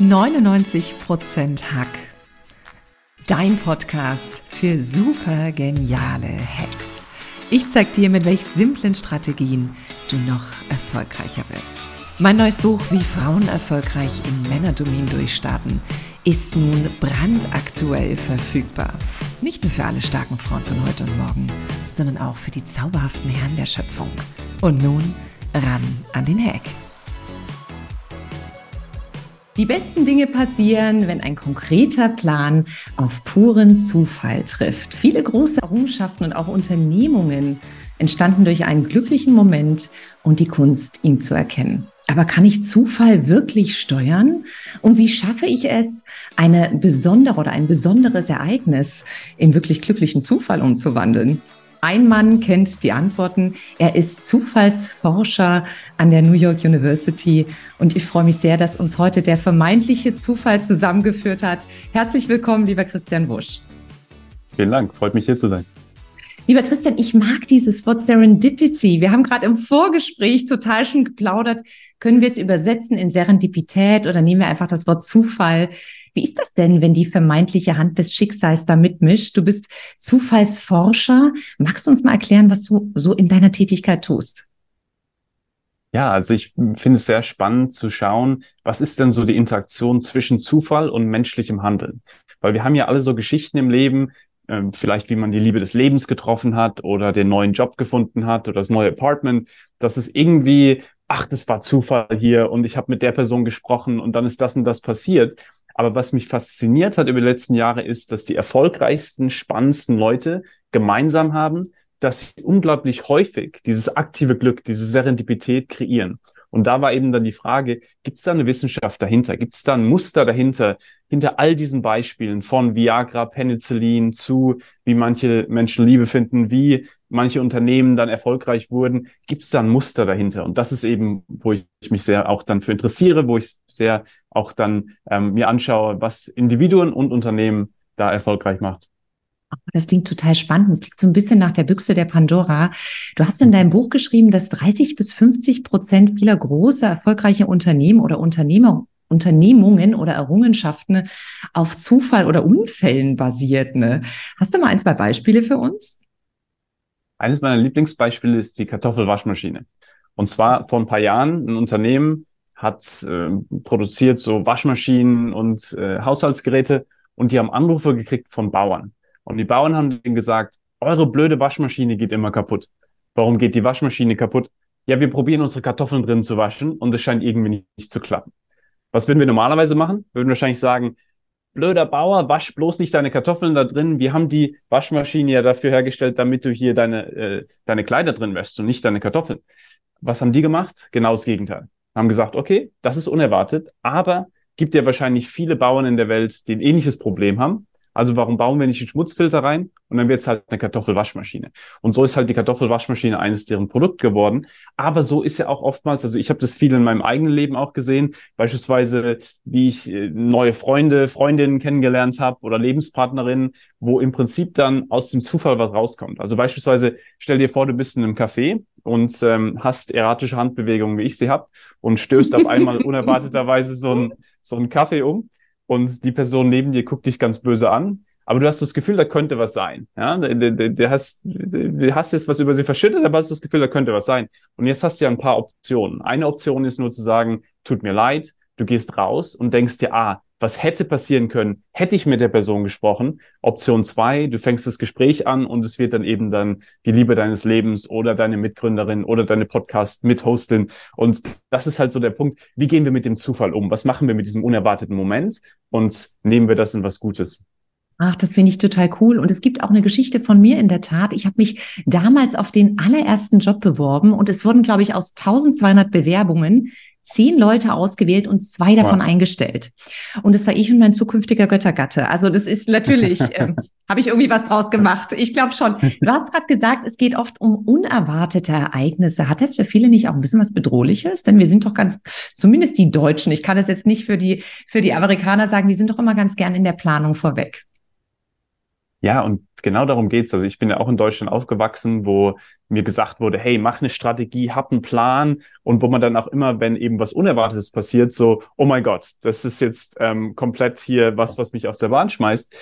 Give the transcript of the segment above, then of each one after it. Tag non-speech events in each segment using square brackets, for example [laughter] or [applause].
99% Hack. Dein Podcast für super geniale Hacks. Ich zeig dir, mit welch simplen Strategien du noch erfolgreicher wirst. Mein neues Buch Wie Frauen erfolgreich im Männerdomin durchstarten ist nun brandaktuell verfügbar. Nicht nur für alle starken Frauen von heute und morgen, sondern auch für die zauberhaften Herren der Schöpfung. Und nun ran an den Hack. Die besten Dinge passieren, wenn ein konkreter Plan auf puren Zufall trifft. Viele große Errungenschaften und auch Unternehmungen entstanden durch einen glücklichen Moment und die Kunst, ihn zu erkennen. Aber kann ich Zufall wirklich steuern? Und wie schaffe ich es, eine besondere oder ein besonderes Ereignis in wirklich glücklichen Zufall umzuwandeln? Ein Mann kennt die Antworten. Er ist Zufallsforscher an der New York University und ich freue mich sehr, dass uns heute der vermeintliche Zufall zusammengeführt hat. Herzlich willkommen, lieber Christian Wusch. Vielen Dank, freut mich hier zu sein. Lieber Christian, ich mag dieses Wort Serendipity. Wir haben gerade im Vorgespräch total schon geplaudert. Können wir es übersetzen in Serendipität oder nehmen wir einfach das Wort Zufall? Wie ist das denn, wenn die vermeintliche Hand des Schicksals da mitmischt? Du bist Zufallsforscher. Magst du uns mal erklären, was du so in deiner Tätigkeit tust? Ja, also ich finde es sehr spannend zu schauen, was ist denn so die Interaktion zwischen Zufall und menschlichem Handeln? Weil wir haben ja alle so Geschichten im Leben, ähm, vielleicht wie man die Liebe des Lebens getroffen hat oder den neuen Job gefunden hat oder das neue Apartment, dass es irgendwie, ach, das war Zufall hier und ich habe mit der Person gesprochen und dann ist das und das passiert. Aber was mich fasziniert hat über die letzten Jahre ist, dass die erfolgreichsten, spannendsten Leute gemeinsam haben, dass sie unglaublich häufig dieses aktive Glück, diese Serendipität kreieren. Und da war eben dann die Frage, gibt es da eine Wissenschaft dahinter? Gibt es da ein Muster dahinter, hinter all diesen Beispielen von Viagra, Penicillin zu, wie manche Menschen Liebe finden, wie manche Unternehmen dann erfolgreich wurden? Gibt es da ein Muster dahinter? Und das ist eben, wo ich mich sehr auch dann für interessiere, wo ich sehr auch dann ähm, mir anschaue, was Individuen und Unternehmen da erfolgreich macht. Das klingt total spannend. Es klingt so ein bisschen nach der Büchse der Pandora. Du hast in deinem Buch geschrieben, dass 30 bis 50 Prozent vieler großer, erfolgreicher Unternehmen oder Unternehmer, Unternehmungen oder Errungenschaften auf Zufall oder Unfällen basiert. Ne? Hast du mal ein, zwei Beispiele für uns? Eines meiner Lieblingsbeispiele ist die Kartoffelwaschmaschine. Und zwar vor ein paar Jahren ein Unternehmen hat äh, produziert so Waschmaschinen und äh, Haushaltsgeräte und die haben Anrufe gekriegt von Bauern. Und die Bauern haben denen gesagt, eure blöde Waschmaschine geht immer kaputt. Warum geht die Waschmaschine kaputt? Ja, wir probieren unsere Kartoffeln drin zu waschen und es scheint irgendwie nicht, nicht zu klappen. Was würden wir normalerweise machen? Wir würden wahrscheinlich sagen, blöder Bauer, wasch bloß nicht deine Kartoffeln da drin. Wir haben die Waschmaschine ja dafür hergestellt, damit du hier deine, äh, deine Kleider drin wäschst und nicht deine Kartoffeln. Was haben die gemacht? Genau das Gegenteil. Haben gesagt, okay, das ist unerwartet, aber gibt ja wahrscheinlich viele Bauern in der Welt, die ein ähnliches Problem haben. Also warum bauen wir nicht einen Schmutzfilter rein und dann wird es halt eine Kartoffelwaschmaschine. Und so ist halt die Kartoffelwaschmaschine eines deren Produkt geworden. Aber so ist ja auch oftmals, also ich habe das viel in meinem eigenen Leben auch gesehen, beispielsweise wie ich äh, neue Freunde, Freundinnen kennengelernt habe oder Lebenspartnerinnen, wo im Prinzip dann aus dem Zufall was rauskommt. Also beispielsweise stell dir vor, du bist in einem Café und ähm, hast erratische Handbewegungen, wie ich sie habe, und stößt auf einmal [laughs] unerwarteterweise so ein so ein Kaffee um und die Person neben dir guckt dich ganz böse an, aber du hast das Gefühl, da könnte was sein. Ja, du, hast, du hast jetzt was über sie verschüttet, aber hast das Gefühl, da könnte was sein. Und jetzt hast du ja ein paar Optionen. Eine Option ist nur zu sagen, tut mir leid, du gehst raus und denkst dir, ah, was hätte passieren können, hätte ich mit der Person gesprochen. Option zwei, du fängst das Gespräch an und es wird dann eben dann die Liebe deines Lebens oder deine Mitgründerin oder deine Podcast-Mithostin. Und das ist halt so der Punkt, wie gehen wir mit dem Zufall um? Was machen wir mit diesem unerwarteten Moment und nehmen wir das in was Gutes? Ach, das finde ich total cool. Und es gibt auch eine Geschichte von mir in der Tat. Ich habe mich damals auf den allerersten Job beworben und es wurden, glaube ich, aus 1200 Bewerbungen zehn Leute ausgewählt und zwei davon wow. eingestellt. Und das war ich und mein zukünftiger Göttergatte. Also das ist natürlich, [laughs] ähm, habe ich irgendwie was draus gemacht. Ich glaube schon. Du hast gerade gesagt, es geht oft um unerwartete Ereignisse. Hat das für viele nicht auch ein bisschen was Bedrohliches? Denn wir sind doch ganz, zumindest die Deutschen, ich kann das jetzt nicht für die, für die Amerikaner sagen, die sind doch immer ganz gern in der Planung vorweg. Ja, und genau darum geht's. Also ich bin ja auch in Deutschland aufgewachsen, wo mir gesagt wurde, hey, mach eine Strategie, hab einen Plan und wo man dann auch immer, wenn eben was Unerwartetes passiert, so, oh mein Gott, das ist jetzt ähm, komplett hier was, was mich aus der Bahn schmeißt.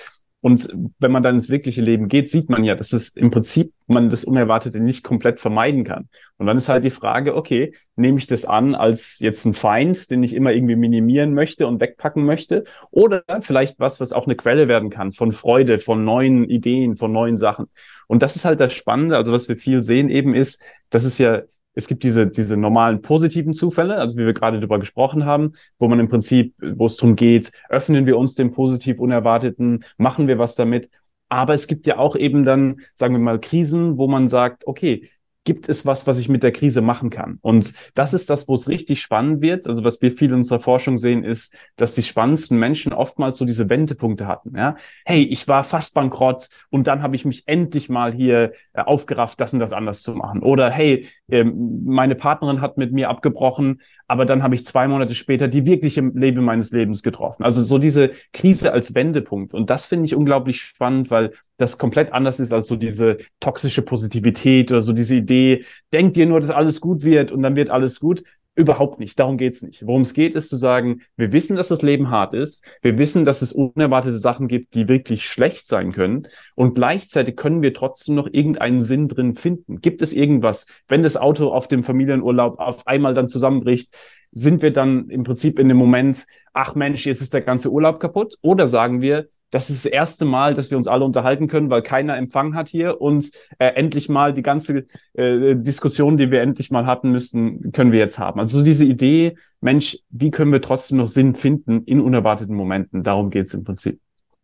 Und wenn man dann ins wirkliche Leben geht, sieht man ja, dass es im Prinzip man das Unerwartete nicht komplett vermeiden kann. Und dann ist halt die Frage, okay, nehme ich das an als jetzt ein Feind, den ich immer irgendwie minimieren möchte und wegpacken möchte? Oder vielleicht was, was auch eine Quelle werden kann von Freude, von neuen Ideen, von neuen Sachen. Und das ist halt das Spannende. Also was wir viel sehen eben ist, dass es ja es gibt diese, diese normalen positiven Zufälle, also wie wir gerade darüber gesprochen haben, wo man im Prinzip, wo es darum geht, öffnen wir uns dem positiv Unerwarteten, machen wir was damit. Aber es gibt ja auch eben dann, sagen wir mal, Krisen, wo man sagt, okay, gibt es was, was ich mit der Krise machen kann? Und das ist das, wo es richtig spannend wird. Also was wir viel in unserer Forschung sehen, ist, dass die spannendsten Menschen oftmals so diese Wendepunkte hatten. Ja, hey, ich war fast bankrott und dann habe ich mich endlich mal hier äh, aufgerafft, das und das anders zu machen. Oder hey, äh, meine Partnerin hat mit mir abgebrochen, aber dann habe ich zwei Monate später die wirkliche Lebe meines Lebens getroffen. Also so diese Krise als Wendepunkt. Und das finde ich unglaublich spannend, weil das komplett anders ist als so diese toxische Positivität oder so diese Idee, denkt dir nur, dass alles gut wird und dann wird alles gut. Überhaupt nicht. Darum geht's nicht. Worum es geht, ist zu sagen, wir wissen, dass das Leben hart ist. Wir wissen, dass es unerwartete Sachen gibt, die wirklich schlecht sein können. Und gleichzeitig können wir trotzdem noch irgendeinen Sinn drin finden. Gibt es irgendwas, wenn das Auto auf dem Familienurlaub auf einmal dann zusammenbricht, sind wir dann im Prinzip in dem Moment, ach Mensch, jetzt ist der ganze Urlaub kaputt? Oder sagen wir, das ist das erste Mal, dass wir uns alle unterhalten können, weil keiner Empfang hat hier und äh, endlich mal die ganze äh, Diskussion, die wir endlich mal hatten müssten, können wir jetzt haben. Also diese Idee, Mensch, wie können wir trotzdem noch Sinn finden in unerwarteten Momenten? Darum geht es im Prinzip.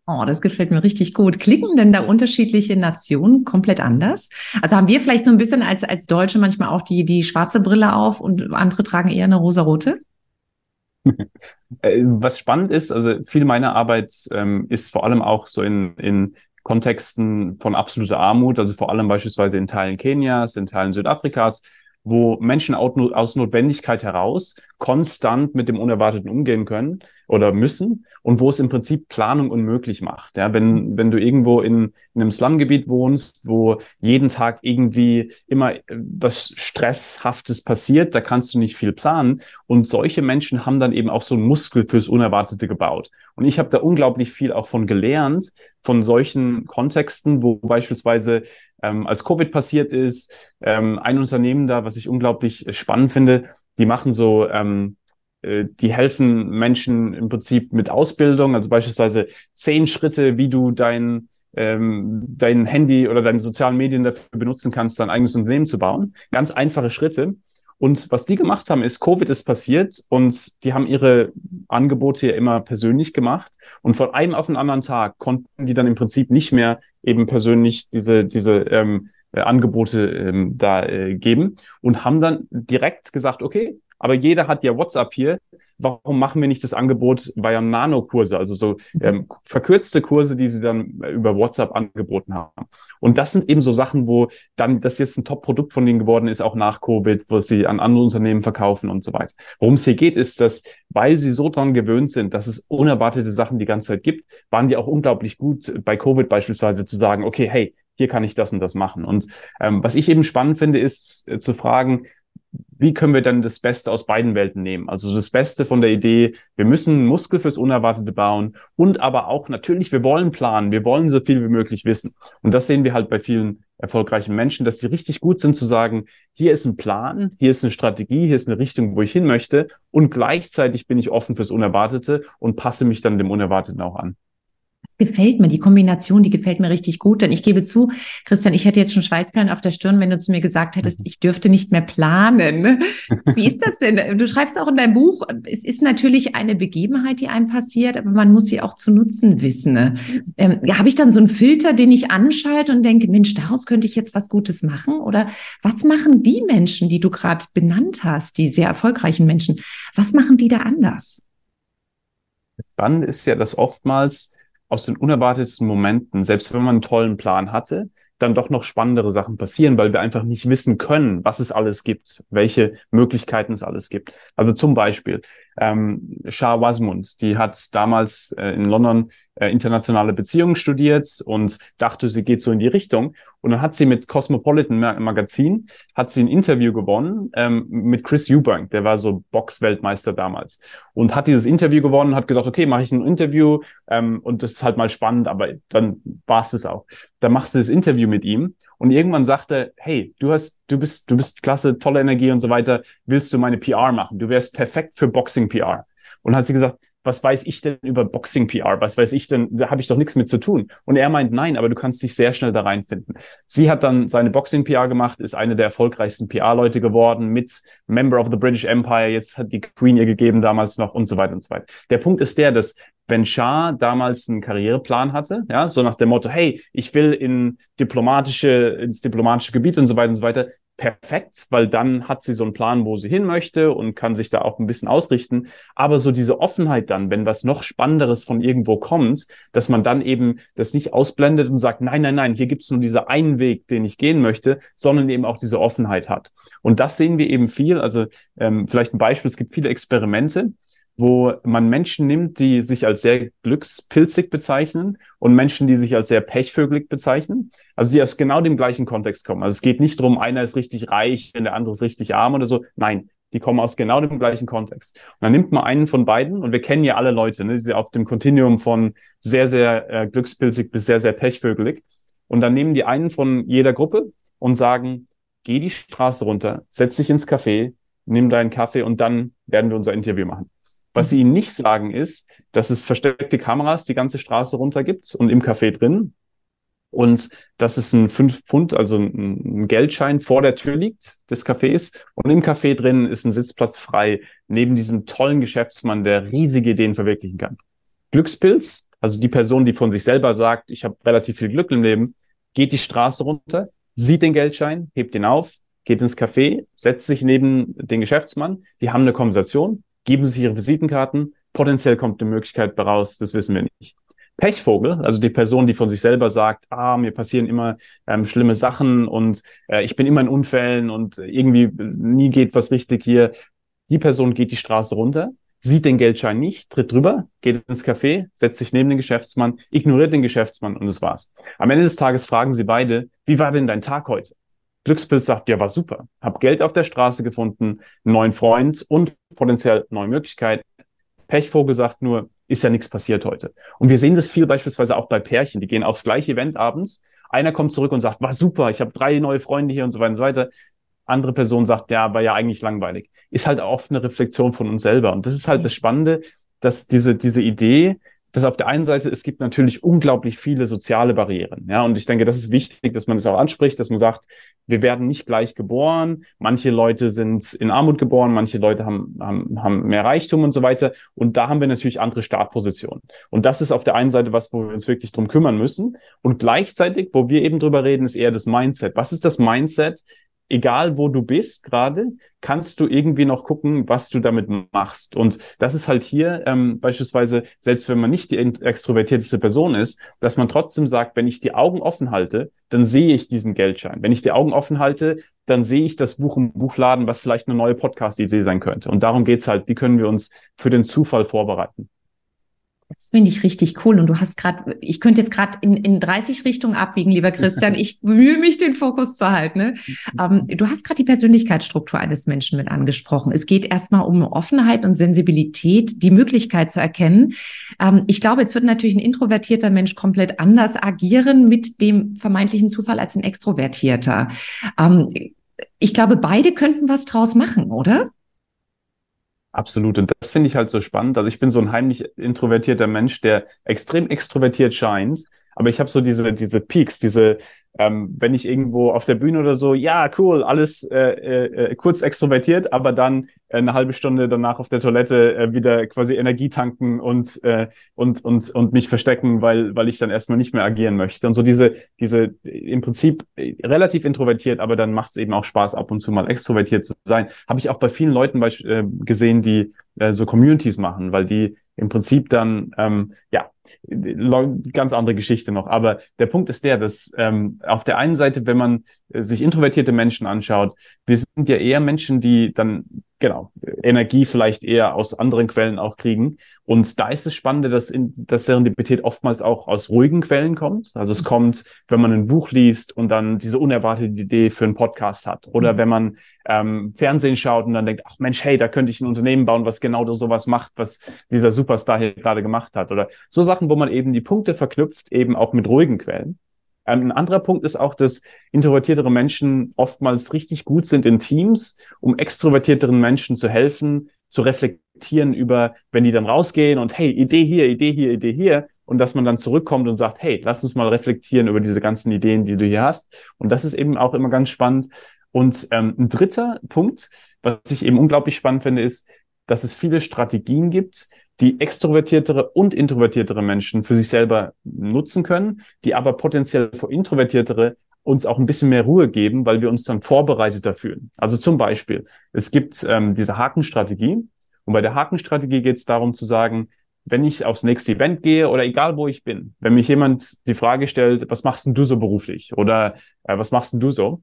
Oh, das gefällt mir richtig gut. Klicken denn da unterschiedliche Nationen komplett anders? Also haben wir vielleicht so ein bisschen als, als Deutsche manchmal auch die, die schwarze Brille auf und andere tragen eher eine rosarote? [laughs] Äh, was spannend ist, also viel meiner Arbeit ähm, ist vor allem auch so in, in Kontexten von absoluter Armut, also vor allem beispielsweise in Teilen Kenias, in Teilen Südafrikas, wo Menschen aus Notwendigkeit heraus konstant mit dem Unerwarteten umgehen können oder müssen und wo es im Prinzip Planung unmöglich macht. Ja, wenn, wenn du irgendwo in, in einem Slumgebiet wohnst, wo jeden Tag irgendwie immer äh, was Stresshaftes passiert, da kannst du nicht viel planen. Und solche Menschen haben dann eben auch so einen Muskel fürs Unerwartete gebaut. Und ich habe da unglaublich viel auch von gelernt, von solchen Kontexten, wo beispielsweise ähm, als Covid passiert ist, ähm, ein Unternehmen da, was ich unglaublich spannend finde, die machen so ähm, äh, die helfen Menschen im Prinzip mit Ausbildung, also beispielsweise zehn Schritte, wie du dein, ähm, dein Handy oder deine sozialen Medien dafür benutzen kannst, dein eigenes Unternehmen zu bauen. Ganz einfache Schritte. Und was die gemacht haben, ist, Covid ist passiert und die haben ihre Angebote ja immer persönlich gemacht. Und von einem auf den anderen Tag konnten die dann im Prinzip nicht mehr eben persönlich diese, diese ähm, äh, Angebote ähm, da äh, geben und haben dann direkt gesagt, okay, aber jeder hat ja WhatsApp hier. Warum machen wir nicht das Angebot via Nano-Kurse, also so ähm, verkürzte Kurse, die sie dann über WhatsApp angeboten haben? Und das sind eben so Sachen, wo dann das jetzt ein Top-Produkt von denen geworden ist, auch nach Covid, wo sie an andere Unternehmen verkaufen und so weiter. Worum es hier geht, ist, dass, weil sie so dran gewöhnt sind, dass es unerwartete Sachen die ganze Zeit gibt, waren die auch unglaublich gut bei Covid beispielsweise zu sagen, okay, hey, hier kann ich das und das machen. Und ähm, was ich eben spannend finde, ist äh, zu fragen, wie können wir dann das Beste aus beiden Welten nehmen? Also das Beste von der Idee, wir müssen Muskel fürs Unerwartete bauen und aber auch natürlich, wir wollen planen, wir wollen so viel wie möglich wissen. Und das sehen wir halt bei vielen erfolgreichen Menschen, dass sie richtig gut sind zu sagen, hier ist ein Plan, hier ist eine Strategie, hier ist eine Richtung, wo ich hin möchte und gleichzeitig bin ich offen fürs Unerwartete und passe mich dann dem Unerwarteten auch an gefällt mir, die Kombination, die gefällt mir richtig gut. Denn ich gebe zu, Christian, ich hätte jetzt schon Schweißperlen auf der Stirn, wenn du zu mir gesagt hättest, ich dürfte nicht mehr planen. [laughs] Wie ist das denn? Du schreibst auch in deinem Buch, es ist natürlich eine Begebenheit, die einem passiert, aber man muss sie auch zu nutzen wissen. Ne? Ähm, Habe ich dann so einen Filter, den ich anschalte und denke, Mensch, daraus könnte ich jetzt was Gutes machen? Oder was machen die Menschen, die du gerade benannt hast, die sehr erfolgreichen Menschen, was machen die da anders? Spannend ist ja, dass oftmals aus den unerwartetsten Momenten, selbst wenn man einen tollen Plan hatte, dann doch noch spannendere Sachen passieren, weil wir einfach nicht wissen können, was es alles gibt, welche Möglichkeiten es alles gibt. Also zum Beispiel, ähm, Shah Wasmund. Die hat damals äh, in London äh, internationale Beziehungen studiert und dachte, sie geht so in die Richtung. Und dann hat sie mit Cosmopolitan Magazin, hat sie ein Interview gewonnen ähm, mit Chris Eubank, der war so Box-Weltmeister damals. Und hat dieses Interview gewonnen, hat gesagt, okay, mache ich ein Interview ähm, und das ist halt mal spannend, aber dann war es das auch. Da macht sie das Interview mit ihm und irgendwann sagte, hey, du hast, du bist, du bist klasse, tolle Energie und so weiter, willst du meine PR machen? Du wärst perfekt für Boxing PR. Und hat sie gesagt, was weiß ich denn über Boxing PR? Was weiß ich denn? Da habe ich doch nichts mit zu tun. Und er meint, nein, aber du kannst dich sehr schnell da reinfinden. Sie hat dann seine Boxing PR gemacht, ist eine der erfolgreichsten PR-Leute geworden, mit Member of the British Empire. Jetzt hat die Queen ihr gegeben damals noch und so weiter und so weiter. Der Punkt ist der, dass wenn Shah damals einen Karriereplan hatte, ja, so nach dem Motto, hey, ich will in diplomatische, ins diplomatische Gebiet und so weiter und so weiter, perfekt, weil dann hat sie so einen Plan, wo sie hin möchte und kann sich da auch ein bisschen ausrichten. Aber so diese Offenheit dann, wenn was noch Spannenderes von irgendwo kommt, dass man dann eben das nicht ausblendet und sagt, nein, nein, nein, hier gibt's nur diese einen Weg, den ich gehen möchte, sondern eben auch diese Offenheit hat. Und das sehen wir eben viel. Also ähm, vielleicht ein Beispiel, es gibt viele Experimente, wo man Menschen nimmt, die sich als sehr glückspilzig bezeichnen und Menschen, die sich als sehr pechvögelig bezeichnen. Also die aus genau dem gleichen Kontext kommen. Also es geht nicht darum, einer ist richtig reich und der andere ist richtig arm oder so. Nein, die kommen aus genau dem gleichen Kontext. Und dann nimmt man einen von beiden und wir kennen ja alle Leute, ne, die auf dem Kontinuum von sehr, sehr äh, glückspilzig bis sehr, sehr pechvögelig. Und dann nehmen die einen von jeder Gruppe und sagen, geh die Straße runter, setz dich ins Café, nimm deinen Kaffee und dann werden wir unser Interview machen. Was sie ihnen nicht sagen ist, dass es versteckte Kameras die ganze Straße runter gibt und im Café drin. Und dass es ein 5 Pfund, also ein Geldschein vor der Tür liegt des Cafés. Und im Café drin ist ein Sitzplatz frei, neben diesem tollen Geschäftsmann, der riesige Ideen verwirklichen kann. Glückspilz, also die Person, die von sich selber sagt, ich habe relativ viel Glück im Leben, geht die Straße runter, sieht den Geldschein, hebt ihn auf, geht ins Café, setzt sich neben den Geschäftsmann, die haben eine Konversation, geben sich ihre Visitenkarten, potenziell kommt eine Möglichkeit daraus, das wissen wir nicht. Pechvogel, also die Person, die von sich selber sagt, ah, mir passieren immer ähm, schlimme Sachen und äh, ich bin immer in Unfällen und irgendwie nie geht was richtig hier. Die Person geht die Straße runter, sieht den Geldschein nicht, tritt drüber, geht ins Café, setzt sich neben den Geschäftsmann, ignoriert den Geschäftsmann und das war's. Am Ende des Tages fragen sie beide, wie war denn dein Tag heute? Glückspilz sagt, ja, war super. Hab Geld auf der Straße gefunden, einen neuen Freund und potenziell neue Möglichkeit. Pechvogel sagt nur, ist ja nichts passiert heute. Und wir sehen das viel beispielsweise auch bei Pärchen, die gehen aufs gleiche Event abends. Einer kommt zurück und sagt, war super, ich habe drei neue Freunde hier und so weiter und so weiter. Andere Person sagt, ja, war ja eigentlich langweilig. Ist halt oft eine Reflexion von uns selber. Und das ist halt das Spannende, dass diese, diese Idee, dass auf der einen Seite, es gibt natürlich unglaublich viele soziale Barrieren. Ja, und ich denke, das ist wichtig, dass man das auch anspricht, dass man sagt, wir werden nicht gleich geboren. Manche Leute sind in Armut geboren, manche Leute haben, haben, haben mehr Reichtum und so weiter. Und da haben wir natürlich andere Startpositionen. Und das ist auf der einen Seite was, wo wir uns wirklich drum kümmern müssen. Und gleichzeitig, wo wir eben drüber reden, ist eher das Mindset. Was ist das Mindset? Egal wo du bist gerade, kannst du irgendwie noch gucken, was du damit machst. Und das ist halt hier ähm, beispielsweise, selbst wenn man nicht die extrovertierteste Person ist, dass man trotzdem sagt, wenn ich die Augen offen halte, dann sehe ich diesen Geldschein. Wenn ich die Augen offen halte, dann sehe ich das Buch im Buchladen, was vielleicht eine neue Podcast-Idee sein könnte. Und darum geht's halt, wie können wir uns für den Zufall vorbereiten. Das finde ich richtig cool. Und du hast gerade, ich könnte jetzt gerade in, in 30 Richtungen abbiegen, lieber Christian. [laughs] Ich bemühe mich, den Fokus zu halten. Ne? Ähm, du hast gerade die Persönlichkeitsstruktur eines Menschen mit angesprochen. Es geht erstmal um Offenheit und Sensibilität, die Möglichkeit zu erkennen. Ähm, ich glaube, jetzt wird natürlich ein introvertierter Mensch komplett anders agieren mit dem vermeintlichen Zufall als ein extrovertierter. Ähm, ich glaube, beide könnten was draus machen, oder? Absolut. Und das finde ich halt so spannend. Also ich bin so ein heimlich introvertierter Mensch, der extrem extrovertiert scheint. Aber ich habe so diese, diese Peaks, diese, ähm, wenn ich irgendwo auf der Bühne oder so, ja, cool, alles äh, äh, kurz extrovertiert, aber dann äh, eine halbe Stunde danach auf der Toilette äh, wieder quasi Energie tanken und, äh, und, und, und mich verstecken, weil, weil ich dann erstmal nicht mehr agieren möchte. Und so diese, diese im Prinzip relativ introvertiert, aber dann macht es eben auch Spaß, ab und zu mal extrovertiert zu sein. Habe ich auch bei vielen Leuten äh, gesehen, die äh, so Communities machen, weil die im Prinzip dann, ähm, ja, ganz andere Geschichte noch. Aber der Punkt ist der, dass ähm, auf der einen Seite, wenn man äh, sich introvertierte Menschen anschaut, wir sind ja eher Menschen, die dann genau, Energie vielleicht eher aus anderen Quellen auch kriegen. Und da ist es spannend, dass, in, dass Serendipität oftmals auch aus ruhigen Quellen kommt. Also es kommt, wenn man ein Buch liest und dann diese unerwartete Idee für einen Podcast hat. Oder mhm. wenn man ähm, Fernsehen schaut und dann denkt, ach Mensch, hey, da könnte ich ein Unternehmen bauen, was genau sowas macht, was dieser Superstar hier gerade gemacht hat. Oder so Sachen, wo man eben die Punkte verknüpft, eben auch mit ruhigen Quellen. Ein anderer Punkt ist auch, dass introvertiertere Menschen oftmals richtig gut sind in Teams, um extrovertierteren Menschen zu helfen, zu reflektieren über, wenn die dann rausgehen und hey, Idee hier, Idee hier, Idee hier. Und dass man dann zurückkommt und sagt, hey, lass uns mal reflektieren über diese ganzen Ideen, die du hier hast. Und das ist eben auch immer ganz spannend. Und ähm, ein dritter Punkt, was ich eben unglaublich spannend finde, ist, dass es viele Strategien gibt, die extrovertiertere und introvertiertere Menschen für sich selber nutzen können, die aber potenziell für introvertiertere uns auch ein bisschen mehr Ruhe geben, weil wir uns dann vorbereiteter fühlen. Also zum Beispiel, es gibt ähm, diese Hakenstrategie. Und bei der Hakenstrategie geht es darum zu sagen, wenn ich aufs nächste Event gehe oder egal wo ich bin, wenn mich jemand die Frage stellt, was machst denn du so beruflich? Oder äh, was machst denn du so,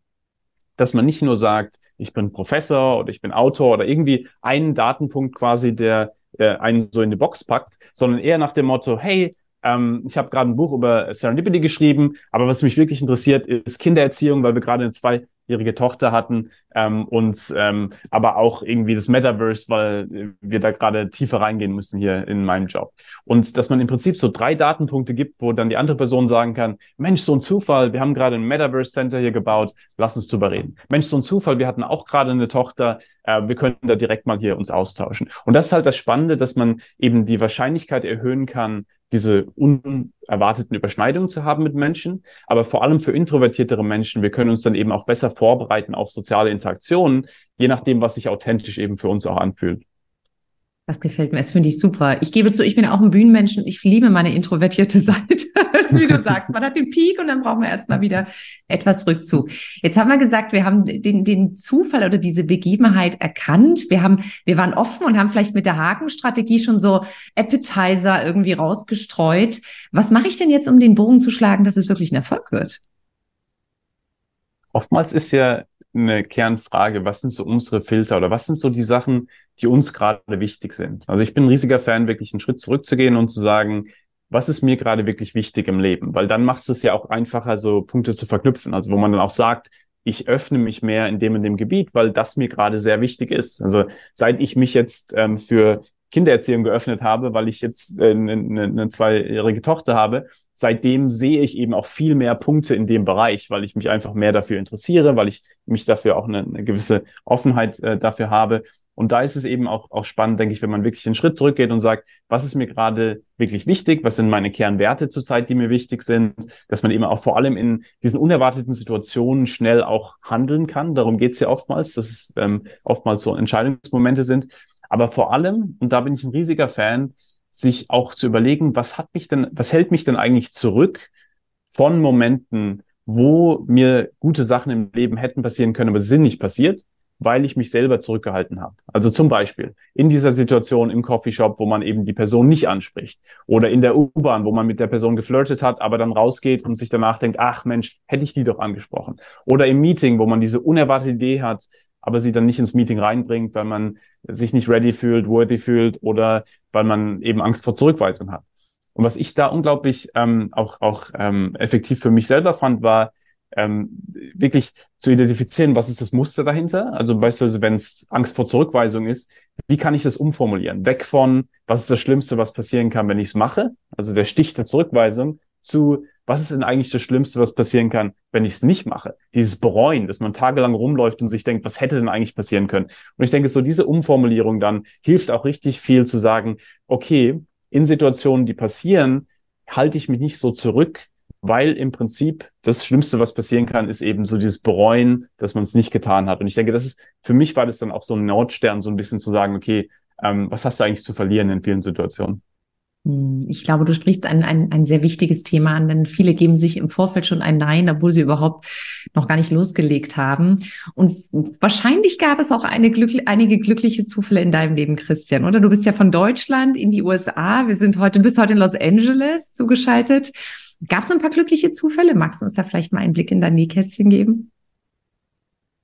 dass man nicht nur sagt, ich bin Professor oder ich bin Autor oder irgendwie einen Datenpunkt quasi, der äh, einen so in die Box packt, sondern eher nach dem Motto, hey, ähm, ich habe gerade ein Buch über Serendipity geschrieben, aber was mich wirklich interessiert, ist Kindererziehung, weil wir gerade eine zwei ihre Tochter hatten ähm, und ähm, aber auch irgendwie das Metaverse, weil wir da gerade tiefer reingehen müssen hier in meinem Job. Und dass man im Prinzip so drei Datenpunkte gibt, wo dann die andere Person sagen kann, Mensch, so ein Zufall, wir haben gerade ein Metaverse Center hier gebaut, lass uns drüber reden. Mensch, so ein Zufall, wir hatten auch gerade eine Tochter, äh, wir könnten da direkt mal hier uns austauschen. Und das ist halt das Spannende, dass man eben die Wahrscheinlichkeit erhöhen kann, diese unerwarteten Überschneidungen zu haben mit Menschen, aber vor allem für introvertiertere Menschen, wir können uns dann eben auch besser vorbereiten auf soziale Interaktionen, je nachdem, was sich authentisch eben für uns auch anfühlt. Das gefällt mir, das finde ich super. Ich gebe zu, ich bin auch ein Bühnenmensch und ich liebe meine introvertierte [laughs] Seite. [laughs] wie du sagst, man hat den Peak und dann brauchen wir erstmal wieder etwas Rückzug. Jetzt haben wir gesagt, wir haben den, den Zufall oder diese Begebenheit erkannt. Wir haben, wir waren offen und haben vielleicht mit der Hakenstrategie schon so Appetizer irgendwie rausgestreut. Was mache ich denn jetzt, um den Bogen zu schlagen, dass es wirklich ein Erfolg wird? Oftmals ist ja eine Kernfrage, was sind so unsere Filter oder was sind so die Sachen, die uns gerade wichtig sind? Also ich bin ein riesiger Fan, wirklich einen Schritt zurückzugehen und zu sagen, was ist mir gerade wirklich wichtig im Leben? Weil dann macht es ja auch einfacher, so Punkte zu verknüpfen. Also wo man dann auch sagt, ich öffne mich mehr in dem in dem Gebiet, weil das mir gerade sehr wichtig ist. Also seit ich mich jetzt ähm, für Kindererziehung geöffnet habe, weil ich jetzt äh, eine, eine zweijährige Tochter habe. Seitdem sehe ich eben auch viel mehr Punkte in dem Bereich, weil ich mich einfach mehr dafür interessiere, weil ich mich dafür auch eine, eine gewisse Offenheit äh, dafür habe. Und da ist es eben auch, auch spannend, denke ich, wenn man wirklich den Schritt zurückgeht und sagt, was ist mir gerade wirklich wichtig, was sind meine Kernwerte zurzeit, die mir wichtig sind, dass man eben auch vor allem in diesen unerwarteten Situationen schnell auch handeln kann. Darum geht es ja oftmals, dass es ähm, oftmals so Entscheidungsmomente sind. Aber vor allem, und da bin ich ein riesiger Fan, sich auch zu überlegen, was hat mich denn, was hält mich denn eigentlich zurück von Momenten, wo mir gute Sachen im Leben hätten passieren können, aber sie sind nicht passiert, weil ich mich selber zurückgehalten habe. Also zum Beispiel in dieser Situation im Coffeeshop, wo man eben die Person nicht anspricht oder in der U-Bahn, wo man mit der Person geflirtet hat, aber dann rausgeht und sich danach denkt, ach Mensch, hätte ich die doch angesprochen. Oder im Meeting, wo man diese unerwartete Idee hat, aber sie dann nicht ins Meeting reinbringt, weil man sich nicht ready fühlt, worthy fühlt oder weil man eben Angst vor Zurückweisung hat. Und was ich da unglaublich ähm, auch, auch ähm, effektiv für mich selber fand, war ähm, wirklich zu identifizieren, was ist das Muster dahinter. Also beispielsweise, wenn es Angst vor Zurückweisung ist, wie kann ich das umformulieren? Weg von, was ist das Schlimmste, was passieren kann, wenn ich es mache? Also der Stich der Zurückweisung zu, was ist denn eigentlich das Schlimmste, was passieren kann, wenn ich es nicht mache? Dieses Bereuen, dass man tagelang rumläuft und sich denkt, was hätte denn eigentlich passieren können? Und ich denke, so diese Umformulierung dann hilft auch richtig viel zu sagen, okay, in Situationen, die passieren, halte ich mich nicht so zurück, weil im Prinzip das Schlimmste, was passieren kann, ist eben so dieses Bereuen, dass man es nicht getan hat. Und ich denke, das ist, für mich war das dann auch so ein Nordstern, so ein bisschen zu sagen, okay, ähm, was hast du eigentlich zu verlieren in vielen Situationen? Ich glaube, du sprichst ein, ein, ein sehr wichtiges Thema an, denn viele geben sich im Vorfeld schon ein Nein, obwohl sie überhaupt noch gar nicht losgelegt haben. Und wahrscheinlich gab es auch eine glück, einige glückliche Zufälle in deinem Leben, Christian, oder? Du bist ja von Deutschland in die USA. Wir sind heute, du bist heute in Los Angeles zugeschaltet. Gab es ein paar glückliche Zufälle? Magst du uns da vielleicht mal einen Blick in dein Nähkästchen geben?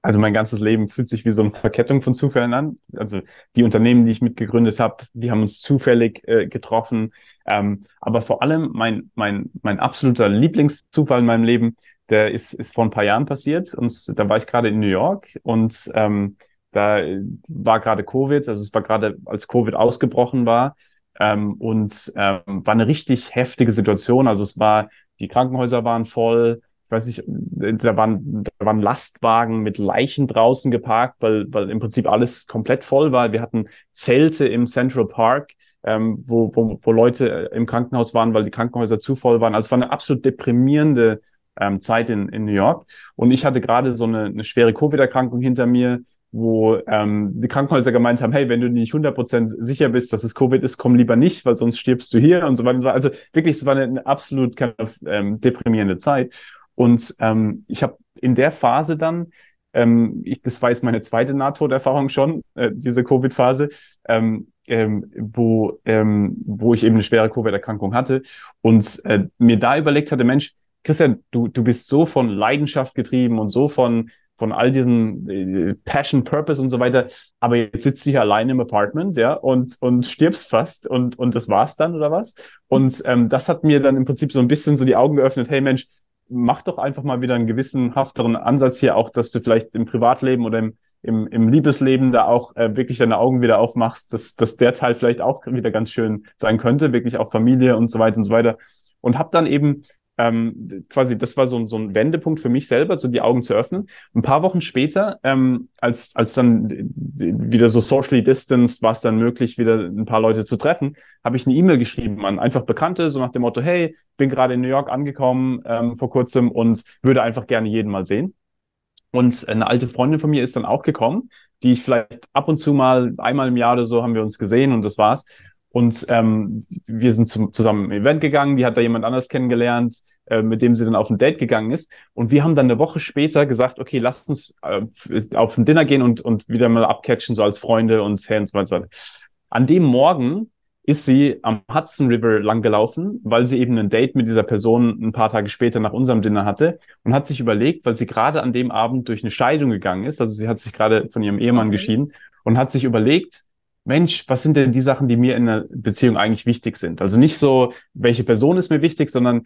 Also mein ganzes Leben fühlt sich wie so eine Verkettung von Zufällen an. Also die Unternehmen, die ich mitgegründet habe, die haben uns zufällig äh, getroffen. Ähm, aber vor allem mein, mein, mein absoluter Lieblingszufall in meinem Leben, der ist, ist vor ein paar Jahren passiert. Und da war ich gerade in New York und ähm, da war gerade Covid, also es war gerade, als Covid ausgebrochen war. Ähm, und ähm, war eine richtig heftige Situation. Also es war, die Krankenhäuser waren voll, weiß ich, da waren, da waren Lastwagen mit Leichen draußen geparkt, weil, weil im Prinzip alles komplett voll war. Wir hatten Zelte im Central Park, ähm, wo, wo, wo Leute im Krankenhaus waren, weil die Krankenhäuser zu voll waren. Also es war eine absolut deprimierende ähm, Zeit in, in New York. Und ich hatte gerade so eine, eine schwere Covid-Erkrankung hinter mir, wo ähm, die Krankenhäuser gemeint haben, hey, wenn du nicht 100% sicher bist, dass es Covid ist, komm lieber nicht, weil sonst stirbst du hier und so weiter. Also wirklich, es war eine, eine absolut kind of, ähm, deprimierende Zeit. Und ähm, ich habe in der Phase dann, ähm, ich, das war jetzt meine zweite Nahtoderfahrung schon, äh, diese Covid-Phase, ähm, ähm, wo, ähm, wo ich eben eine schwere Covid-Erkrankung hatte und äh, mir da überlegt hatte, Mensch, Christian, du, du bist so von Leidenschaft getrieben und so von, von all diesen äh, Passion, Purpose und so weiter, aber jetzt sitzt du hier allein im Apartment, ja, und, und stirbst fast und, und das war's dann oder was? Und ähm, das hat mir dann im Prinzip so ein bisschen so die Augen geöffnet, hey Mensch, mach doch einfach mal wieder einen gewissenhafteren Ansatz hier auch, dass du vielleicht im Privatleben oder im, im, im Liebesleben da auch äh, wirklich deine Augen wieder aufmachst, dass, dass der Teil vielleicht auch wieder ganz schön sein könnte, wirklich auch Familie und so weiter und so weiter. Und habe dann eben ähm, quasi, das war so, so ein Wendepunkt für mich selber, so die Augen zu öffnen. Ein paar Wochen später, ähm, als, als dann wieder so socially distanced war es dann möglich, wieder ein paar Leute zu treffen, habe ich eine E-Mail geschrieben an einfach Bekannte, so nach dem Motto, hey, bin gerade in New York angekommen ähm, vor kurzem und würde einfach gerne jeden mal sehen. Und eine alte Freundin von mir ist dann auch gekommen, die ich vielleicht ab und zu mal, einmal im Jahr oder so, haben wir uns gesehen und das war's. Und ähm, wir sind zum, zusammen im Event gegangen, die hat da jemand anders kennengelernt, äh, mit dem sie dann auf ein Date gegangen ist. Und wir haben dann eine Woche später gesagt, okay, lasst uns äh, auf ein Dinner gehen und, und wieder mal abcatchen, so als Freunde und hey und so weiter. An dem Morgen ist sie am Hudson River langgelaufen, weil sie eben ein Date mit dieser Person ein paar Tage später nach unserem Dinner hatte und hat sich überlegt, weil sie gerade an dem Abend durch eine Scheidung gegangen ist, also sie hat sich gerade von ihrem Ehemann okay. geschieden und hat sich überlegt, Mensch, was sind denn die Sachen, die mir in einer Beziehung eigentlich wichtig sind? Also nicht so, welche Person ist mir wichtig, sondern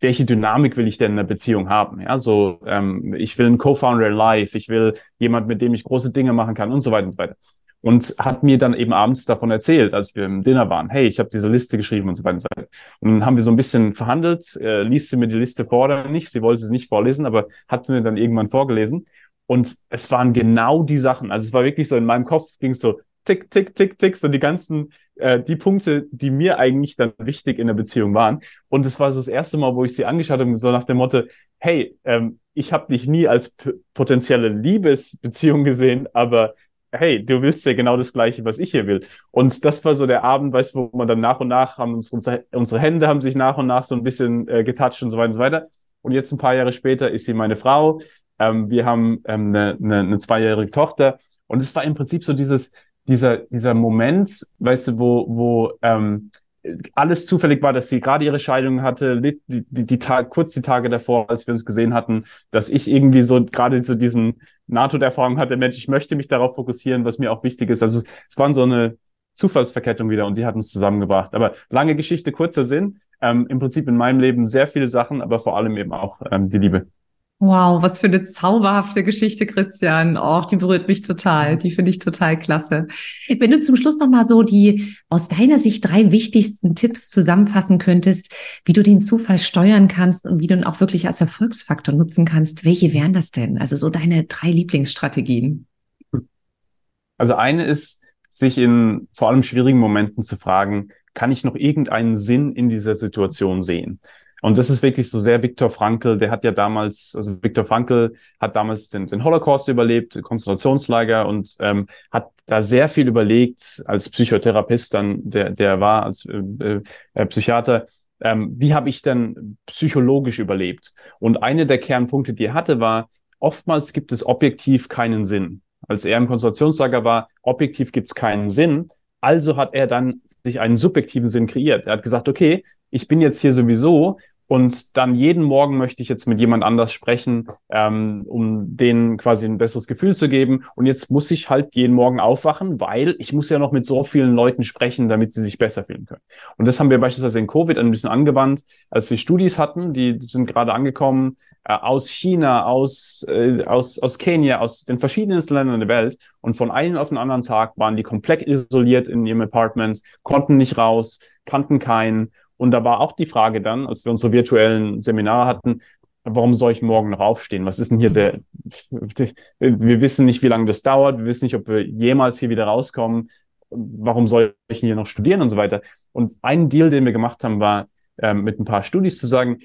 welche Dynamik will ich denn in einer Beziehung haben? Ja, so ähm, ich will einen Co-Founder in Life, ich will jemand, mit dem ich große Dinge machen kann und so weiter und so weiter. Und hat mir dann eben abends davon erzählt, als wir im Dinner waren, hey, ich habe diese Liste geschrieben und so weiter und so weiter. Und dann haben wir so ein bisschen verhandelt, äh, liest sie mir die Liste vor oder nicht. Sie wollte sie nicht vorlesen, aber hat mir dann irgendwann vorgelesen. Und es waren genau die Sachen. Also es war wirklich so in meinem Kopf ging es so, tick, tick, tick, tick, so die ganzen, äh, die Punkte, die mir eigentlich dann wichtig in der Beziehung waren. Und es war so das erste Mal, wo ich sie angeschaut habe, so nach dem Motto, hey, ähm, ich habe dich nie als potenzielle Liebesbeziehung gesehen, aber hey, du willst ja genau das Gleiche, was ich hier will. Und das war so der Abend, weißt du, wo man dann nach und nach haben unsere, unsere Hände haben sich nach und nach so ein bisschen äh, getatscht und so weiter und so weiter. Und jetzt ein paar Jahre später ist sie meine Frau. Ähm, wir haben ähm, eine, eine, eine zweijährige Tochter. Und es war im Prinzip so dieses, dieser, dieser Moment, weißt du, wo, wo ähm, alles zufällig war, dass sie gerade ihre Scheidung hatte, die, die, die Tag, kurz die Tage davor, als wir uns gesehen hatten, dass ich irgendwie so gerade so diesen NATO-Erfahrung hatte, Mensch, ich möchte mich darauf fokussieren, was mir auch wichtig ist. Also es waren so eine Zufallsverkettung wieder und die hat uns zusammengebracht. Aber lange Geschichte, kurzer Sinn. Ähm, Im Prinzip in meinem Leben sehr viele Sachen, aber vor allem eben auch ähm, die Liebe. Wow, was für eine zauberhafte Geschichte, Christian. Oh, die berührt mich total. Die finde ich total klasse. Wenn du zum Schluss noch mal so die aus deiner Sicht drei wichtigsten Tipps zusammenfassen könntest, wie du den Zufall steuern kannst und wie du ihn auch wirklich als Erfolgsfaktor nutzen kannst, welche wären das denn? Also so deine drei Lieblingsstrategien. Also eine ist, sich in vor allem schwierigen Momenten zu fragen, kann ich noch irgendeinen Sinn in dieser Situation sehen? Und das ist wirklich so sehr Viktor Frankl, der hat ja damals, also Viktor Frankl hat damals den, den Holocaust überlebt, Konzentrationslager und ähm, hat da sehr viel überlegt als Psychotherapeut dann, der, der war als äh, äh, Psychiater, ähm, wie habe ich denn psychologisch überlebt? Und eine der Kernpunkte, die er hatte, war, oftmals gibt es objektiv keinen Sinn. Als er im Konzentrationslager war, objektiv gibt es keinen Sinn. Also hat er dann sich einen subjektiven Sinn kreiert. Er hat gesagt, okay, ich bin jetzt hier sowieso und dann jeden Morgen möchte ich jetzt mit jemand anders sprechen, ähm, um denen quasi ein besseres Gefühl zu geben. Und jetzt muss ich halt jeden Morgen aufwachen, weil ich muss ja noch mit so vielen Leuten sprechen, damit sie sich besser fühlen können. Und das haben wir beispielsweise in Covid ein bisschen angewandt, als wir Studis hatten, die sind gerade angekommen äh, aus China, aus, äh, aus, aus Kenia, aus den verschiedensten Ländern der Welt. Und von einem auf den anderen Tag waren die komplett isoliert in ihrem Apartment, konnten nicht raus, kannten keinen und da war auch die Frage dann, als wir unsere virtuellen Seminare hatten, warum soll ich morgen noch aufstehen? Was ist denn hier der, wir wissen nicht, wie lange das dauert, wir wissen nicht, ob wir jemals hier wieder rauskommen, warum soll ich hier noch studieren und so weiter. Und ein Deal, den wir gemacht haben, war, ähm, mit ein paar Studis zu sagen,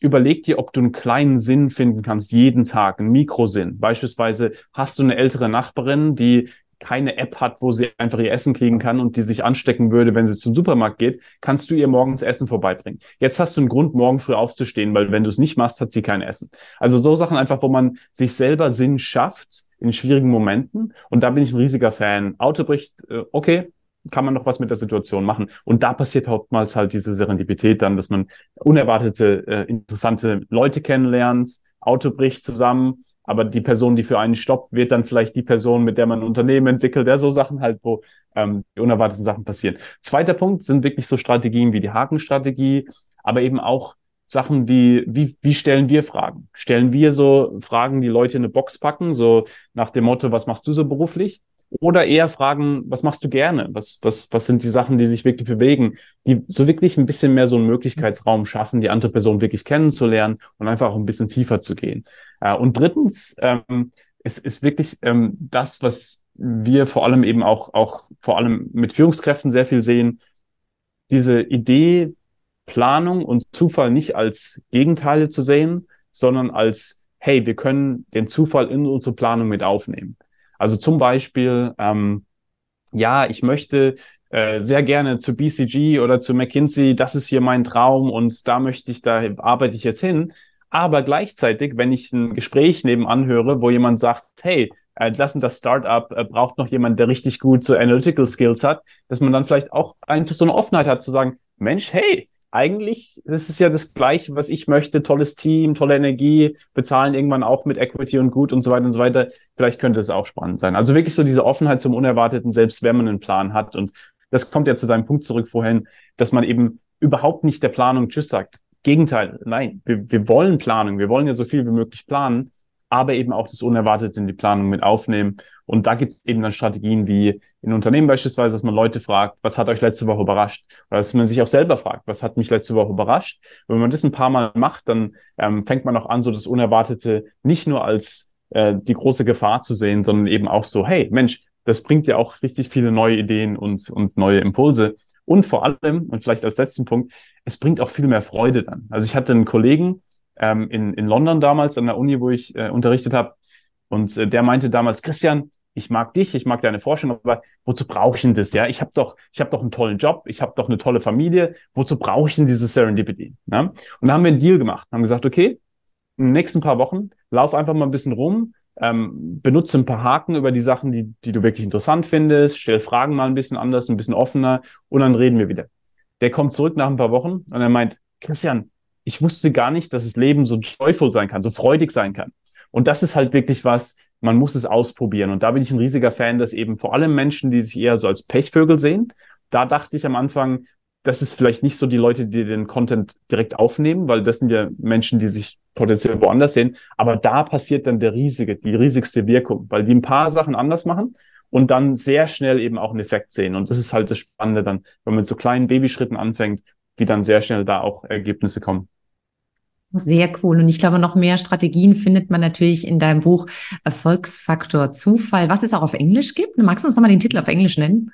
überleg dir, ob du einen kleinen Sinn finden kannst, jeden Tag, einen Mikrosinn. Beispielsweise hast du eine ältere Nachbarin, die keine App hat, wo sie einfach ihr Essen kriegen kann und die sich anstecken würde, wenn sie zum Supermarkt geht, kannst du ihr morgens Essen vorbeibringen. Jetzt hast du einen Grund, morgen früh aufzustehen, weil wenn du es nicht machst, hat sie kein Essen. Also so Sachen einfach, wo man sich selber Sinn schafft in schwierigen Momenten. Und da bin ich ein riesiger Fan. Auto bricht, äh, okay, kann man noch was mit der Situation machen. Und da passiert hauptmals halt diese Serendipität dann, dass man unerwartete, äh, interessante Leute kennenlernt, Auto bricht zusammen aber die Person, die für einen stoppt, wird dann vielleicht die Person, mit der man ein Unternehmen entwickelt, der so Sachen halt, wo ähm, die unerwarteten Sachen passieren. Zweiter Punkt sind wirklich so Strategien wie die Hakenstrategie, aber eben auch Sachen wie, wie, wie stellen wir Fragen? Stellen wir so Fragen, die Leute in eine Box packen, so nach dem Motto, was machst du so beruflich? Oder eher fragen, was machst du gerne? Was, was, was sind die Sachen, die sich wirklich bewegen, die so wirklich ein bisschen mehr so einen Möglichkeitsraum schaffen, die andere Person wirklich kennenzulernen und einfach auch ein bisschen tiefer zu gehen. Äh, und drittens, ähm, es ist wirklich ähm, das, was wir vor allem eben auch, auch vor allem mit Führungskräften sehr viel sehen, diese Idee, Planung und Zufall nicht als Gegenteile zu sehen, sondern als, hey, wir können den Zufall in unsere Planung mit aufnehmen. Also zum Beispiel, ähm, ja, ich möchte äh, sehr gerne zu BCG oder zu McKinsey, das ist hier mein Traum und da möchte ich, da arbeite ich jetzt hin. Aber gleichzeitig, wenn ich ein Gespräch nebenan höre, wo jemand sagt, hey, äh, das das Startup äh, braucht noch jemand, der richtig gut so Analytical Skills hat, dass man dann vielleicht auch einfach so eine Offenheit hat zu sagen, Mensch, hey, eigentlich, das ist ja das Gleiche, was ich möchte. Tolles Team, tolle Energie, bezahlen irgendwann auch mit Equity und gut und so weiter und so weiter. Vielleicht könnte es auch spannend sein. Also wirklich so diese Offenheit zum Unerwarteten, selbst wenn man einen Plan hat. Und das kommt ja zu deinem Punkt zurück vorhin, dass man eben überhaupt nicht der Planung Tschüss sagt. Gegenteil, nein, wir, wir wollen Planung, wir wollen ja so viel wie möglich planen, aber eben auch das Unerwartete in die Planung mit aufnehmen. Und da gibt es eben dann Strategien wie in Unternehmen beispielsweise, dass man Leute fragt, was hat euch letzte Woche überrascht? Oder dass man sich auch selber fragt, was hat mich letzte Woche überrascht? Und wenn man das ein paar Mal macht, dann ähm, fängt man auch an, so das Unerwartete nicht nur als äh, die große Gefahr zu sehen, sondern eben auch so, hey, Mensch, das bringt ja auch richtig viele neue Ideen und, und neue Impulse. Und vor allem, und vielleicht als letzten Punkt, es bringt auch viel mehr Freude dann. Also ich hatte einen Kollegen ähm, in, in London damals an der Uni, wo ich äh, unterrichtet habe, und äh, der meinte damals, Christian, ich mag dich, ich mag deine Forschung, aber wozu brauche ich denn das? Ja, ich habe doch, ich habe doch einen tollen Job, ich habe doch eine tolle Familie. Wozu brauche ich denn diese Serendipity? Ja? Und da haben wir einen Deal gemacht, haben gesagt, okay, in den nächsten paar Wochen lauf einfach mal ein bisschen rum, ähm, benutze ein paar Haken über die Sachen, die, die du wirklich interessant findest, stell Fragen mal ein bisschen anders, ein bisschen offener und dann reden wir wieder. Der kommt zurück nach ein paar Wochen und er meint, Christian, ich wusste gar nicht, dass das Leben so joyful sein kann, so freudig sein kann. Und das ist halt wirklich was, man muss es ausprobieren. Und da bin ich ein riesiger Fan, dass eben vor allem Menschen, die sich eher so als Pechvögel sehen, da dachte ich am Anfang, das ist vielleicht nicht so die Leute, die den Content direkt aufnehmen, weil das sind ja Menschen, die sich potenziell woanders sehen. Aber da passiert dann der riesige, die riesigste Wirkung, weil die ein paar Sachen anders machen und dann sehr schnell eben auch einen Effekt sehen. Und das ist halt das Spannende dann, wenn man mit so kleinen Babyschritten anfängt, wie dann sehr schnell da auch Ergebnisse kommen. Sehr cool. Und ich glaube, noch mehr Strategien findet man natürlich in deinem Buch Erfolgsfaktor Zufall, was es auch auf Englisch gibt. Magst du uns nochmal den Titel auf Englisch nennen?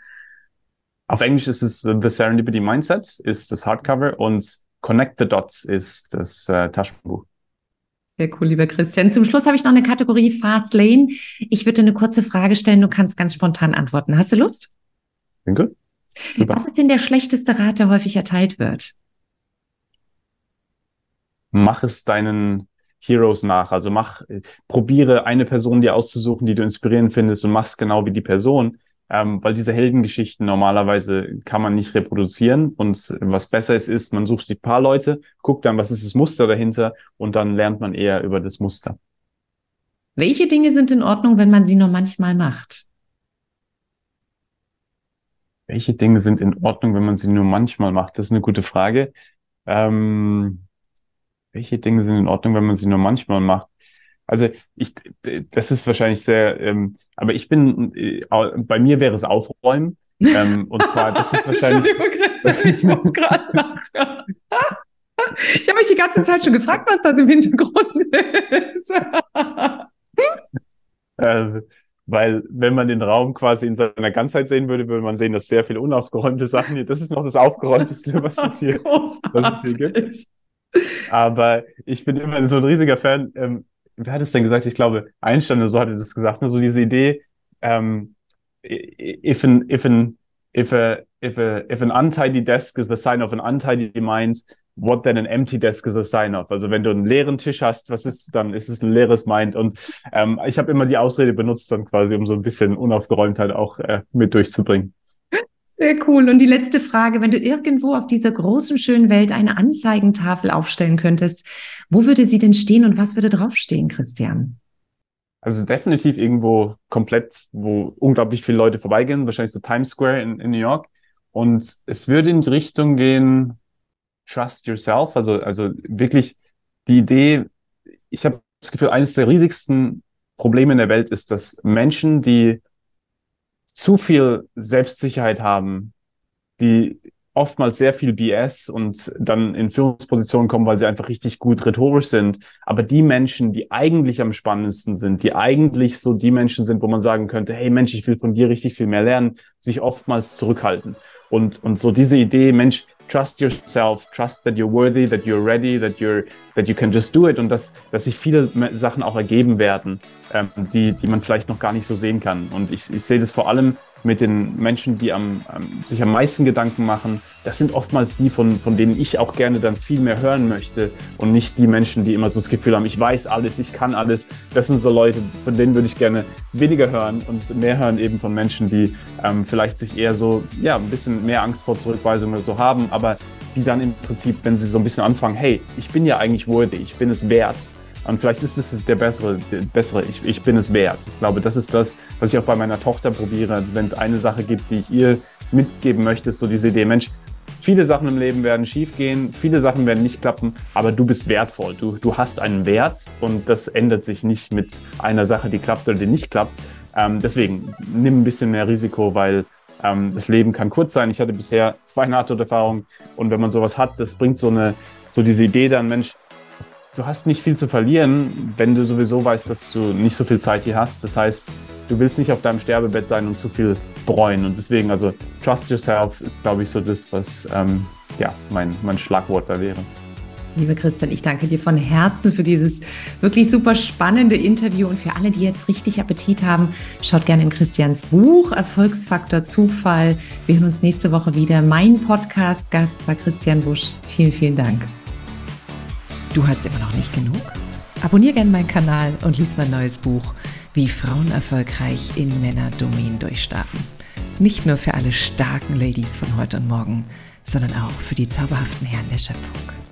Auf Englisch ist es The Serendipity Mindset, ist das Hardcover und Connect the Dots ist das äh, Taschenbuch. Sehr cool, lieber Christian. Zum Schluss habe ich noch eine Kategorie Fast Lane. Ich würde eine kurze Frage stellen. Du kannst ganz spontan antworten. Hast du Lust? Bin gut. Super. Was ist denn der schlechteste Rat, der häufig erteilt wird? Mach es deinen Heroes nach. Also mach, probiere eine Person dir auszusuchen, die du inspirierend findest und mach's genau wie die Person. ähm, weil diese Heldengeschichten normalerweise kann man nicht reproduzieren. Und was besser ist, ist, man sucht sich paar Leute, guckt dann, was ist das Muster dahinter und dann lernt man eher über das Muster. Welche Dinge sind in Ordnung, wenn man sie nur manchmal macht? Welche Dinge sind in Ordnung, wenn man sie nur manchmal macht? Das ist eine gute Frage. Ähm, welche Dinge sind in Ordnung, wenn man sie nur manchmal macht? Also ich, das ist wahrscheinlich sehr, ähm, aber ich bin, äh, bei mir wäre es Aufräumen. Ähm, und zwar, das ist [laughs] wahrscheinlich. ich muss gerade nachschauen. [laughs] Ich habe mich die ganze Zeit schon gefragt, was das im Hintergrund ist. [laughs] äh, weil wenn man den Raum quasi in seiner Ganzheit sehen würde, würde man sehen, dass sehr viele unaufgeräumte Sachen hier, das ist noch das Aufgeräumteste, was es hier, was es hier gibt. Aber ich bin immer so ein riesiger Fan, ähm, wer hat es denn gesagt? Ich glaube, Einstein oder so hatte das gesagt, nur so diese Idee, ähm, if an, if an, if a, if a, if an untidy desk is the sign of an untidy mind, what then an empty desk is a sign of? Also wenn du einen leeren Tisch hast, was ist dann? Ist es ein leeres Mind? Und ähm, ich habe immer die Ausrede benutzt dann quasi, um so ein bisschen Unaufgeräumtheit auch äh, mit durchzubringen. Sehr cool. Und die letzte Frage, wenn du irgendwo auf dieser großen, schönen Welt eine Anzeigentafel aufstellen könntest, wo würde sie denn stehen und was würde draufstehen, Christian? Also definitiv irgendwo komplett, wo unglaublich viele Leute vorbeigehen, wahrscheinlich so Times Square in, in New York. Und es würde in die Richtung gehen, trust yourself, also, also wirklich die Idee, ich habe das Gefühl, eines der riesigsten Probleme in der Welt ist, dass Menschen, die zu viel Selbstsicherheit haben, die oftmals sehr viel BS und dann in Führungspositionen kommen, weil sie einfach richtig gut rhetorisch sind. Aber die Menschen, die eigentlich am spannendsten sind, die eigentlich so die Menschen sind, wo man sagen könnte, hey Mensch, ich will von dir richtig viel mehr lernen, sich oftmals zurückhalten. Und, und so diese Idee, Mensch, trust yourself, trust that you're worthy, that you're ready, that you're, that you can just do it und dass, dass sich viele Sachen auch ergeben werden, ähm, die, die man vielleicht noch gar nicht so sehen kann. Und ich, ich sehe das vor allem mit den Menschen, die am, sich am meisten Gedanken machen, das sind oftmals die, von, von denen ich auch gerne dann viel mehr hören möchte und nicht die Menschen, die immer so das Gefühl haben, ich weiß alles, ich kann alles. Das sind so Leute, von denen würde ich gerne weniger hören und mehr hören eben von Menschen, die ähm, vielleicht sich eher so, ja, ein bisschen mehr Angst vor Zurückweisung oder so haben, aber die dann im Prinzip, wenn sie so ein bisschen anfangen, hey, ich bin ja eigentlich worthy, ich bin es wert, und vielleicht ist es der bessere, der bessere ich, ich bin es wert. Ich glaube, das ist das, was ich auch bei meiner Tochter probiere. Also wenn es eine Sache gibt, die ich ihr mitgeben möchte, ist so diese Idee, Mensch, viele Sachen im Leben werden schiefgehen, viele Sachen werden nicht klappen, aber du bist wertvoll. Du, du hast einen Wert und das ändert sich nicht mit einer Sache, die klappt oder die nicht klappt. Ähm, deswegen nimm ein bisschen mehr Risiko, weil ähm, das Leben kann kurz sein. Ich hatte bisher zwei Nahtoderfahrungen und wenn man sowas hat, das bringt so eine, so diese Idee dann, Mensch, du hast nicht viel zu verlieren, wenn du sowieso weißt, dass du nicht so viel Zeit hier hast. Das heißt, du willst nicht auf deinem Sterbebett sein und zu viel bereuen. Und deswegen, also trust yourself ist, glaube ich, so das, was ähm, ja, mein, mein Schlagwort da wäre. Liebe Christian, ich danke dir von Herzen für dieses wirklich super spannende Interview und für alle, die jetzt richtig Appetit haben, schaut gerne in Christians Buch Erfolgsfaktor Zufall. Wir hören uns nächste Woche wieder. Mein Podcast-Gast war Christian Busch. Vielen, vielen Dank. Du hast immer noch nicht genug? Abonnier gerne meinen Kanal und lies mein neues Buch Wie Frauen erfolgreich in Männerdomänen durchstarten. Nicht nur für alle starken Ladies von heute und morgen, sondern auch für die zauberhaften Herren der Schöpfung.